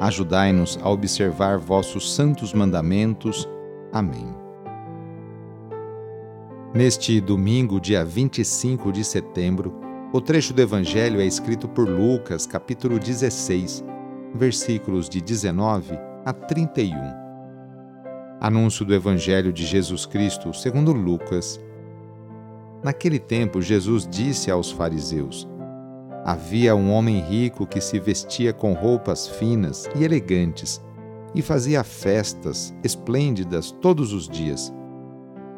Ajudai-nos a observar vossos santos mandamentos. Amém. Neste domingo, dia 25 de setembro, o trecho do Evangelho é escrito por Lucas, capítulo 16, versículos de 19 a 31. Anúncio do Evangelho de Jesus Cristo segundo Lucas. Naquele tempo, Jesus disse aos fariseus: Havia um homem rico que se vestia com roupas finas e elegantes e fazia festas esplêndidas todos os dias.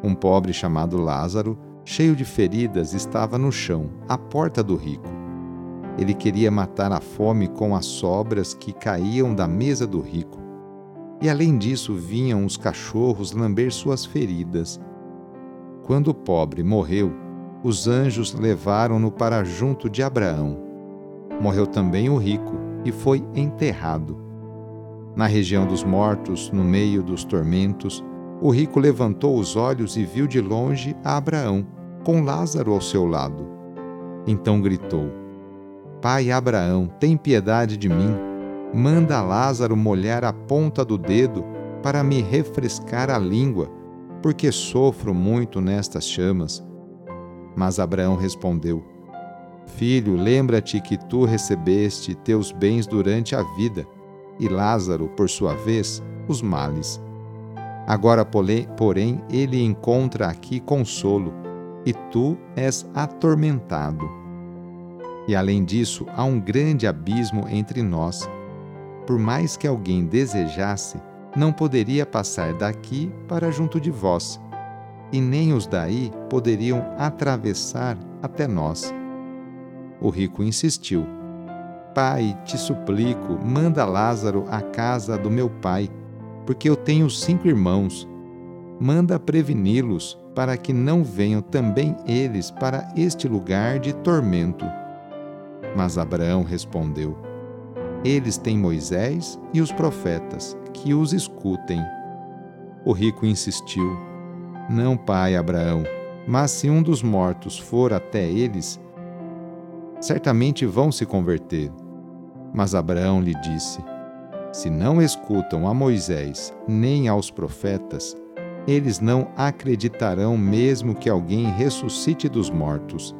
Um pobre chamado Lázaro, cheio de feridas, estava no chão, à porta do rico. Ele queria matar a fome com as sobras que caíam da mesa do rico. E além disso, vinham os cachorros lamber suas feridas. Quando o pobre morreu, os anjos levaram-no para junto de Abraão. Morreu também o rico e foi enterrado. Na região dos mortos, no meio dos tormentos, o rico levantou os olhos e viu de longe a Abraão, com Lázaro ao seu lado. Então gritou: Pai Abraão, tem piedade de mim. Manda Lázaro molhar a ponta do dedo para me refrescar a língua, porque sofro muito nestas chamas. Mas Abraão respondeu: Filho, lembra-te que tu recebeste teus bens durante a vida, e Lázaro, por sua vez, os males. Agora, porém, ele encontra aqui consolo, e tu és atormentado. E além disso, há um grande abismo entre nós. Por mais que alguém desejasse, não poderia passar daqui para junto de vós e nem os daí poderiam atravessar até nós. O rico insistiu: Pai, te suplico, manda Lázaro à casa do meu pai, porque eu tenho cinco irmãos. Manda preveni-los, para que não venham também eles para este lugar de tormento. Mas Abraão respondeu: Eles têm Moisés e os profetas, que os escutem. O rico insistiu: não, pai Abraão, mas se um dos mortos for até eles, certamente vão se converter. Mas Abraão lhe disse: Se não escutam a Moisés nem aos profetas, eles não acreditarão mesmo que alguém ressuscite dos mortos.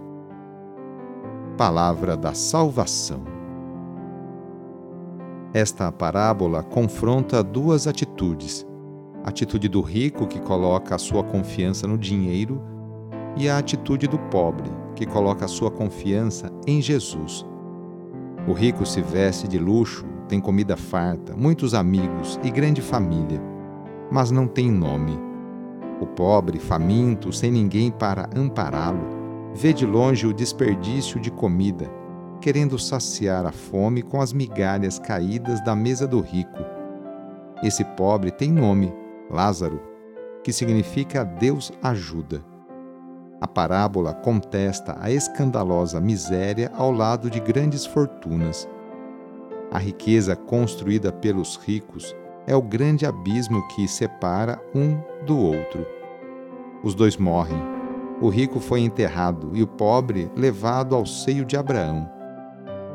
Palavra da Salvação. Esta parábola confronta duas atitudes atitude do rico que coloca a sua confiança no dinheiro e a atitude do pobre que coloca a sua confiança em Jesus. O rico se veste de luxo, tem comida farta, muitos amigos e grande família, mas não tem nome. O pobre, faminto, sem ninguém para ampará-lo, vê de longe o desperdício de comida, querendo saciar a fome com as migalhas caídas da mesa do rico. Esse pobre tem nome, Lázaro, que significa Deus ajuda. A parábola contesta a escandalosa miséria ao lado de grandes fortunas. A riqueza construída pelos ricos é o grande abismo que separa um do outro. Os dois morrem. O rico foi enterrado e o pobre levado ao seio de Abraão.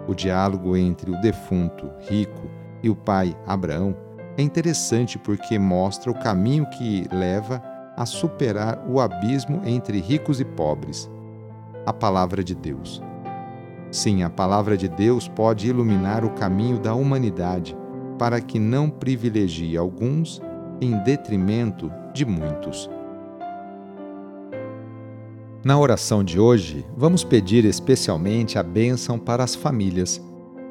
O diálogo entre o defunto rico e o pai Abraão é interessante porque mostra o caminho que leva a superar o abismo entre ricos e pobres a palavra de Deus. Sim, a palavra de Deus pode iluminar o caminho da humanidade para que não privilegie alguns em detrimento de muitos. Na oração de hoje, vamos pedir especialmente a bênção para as famílias.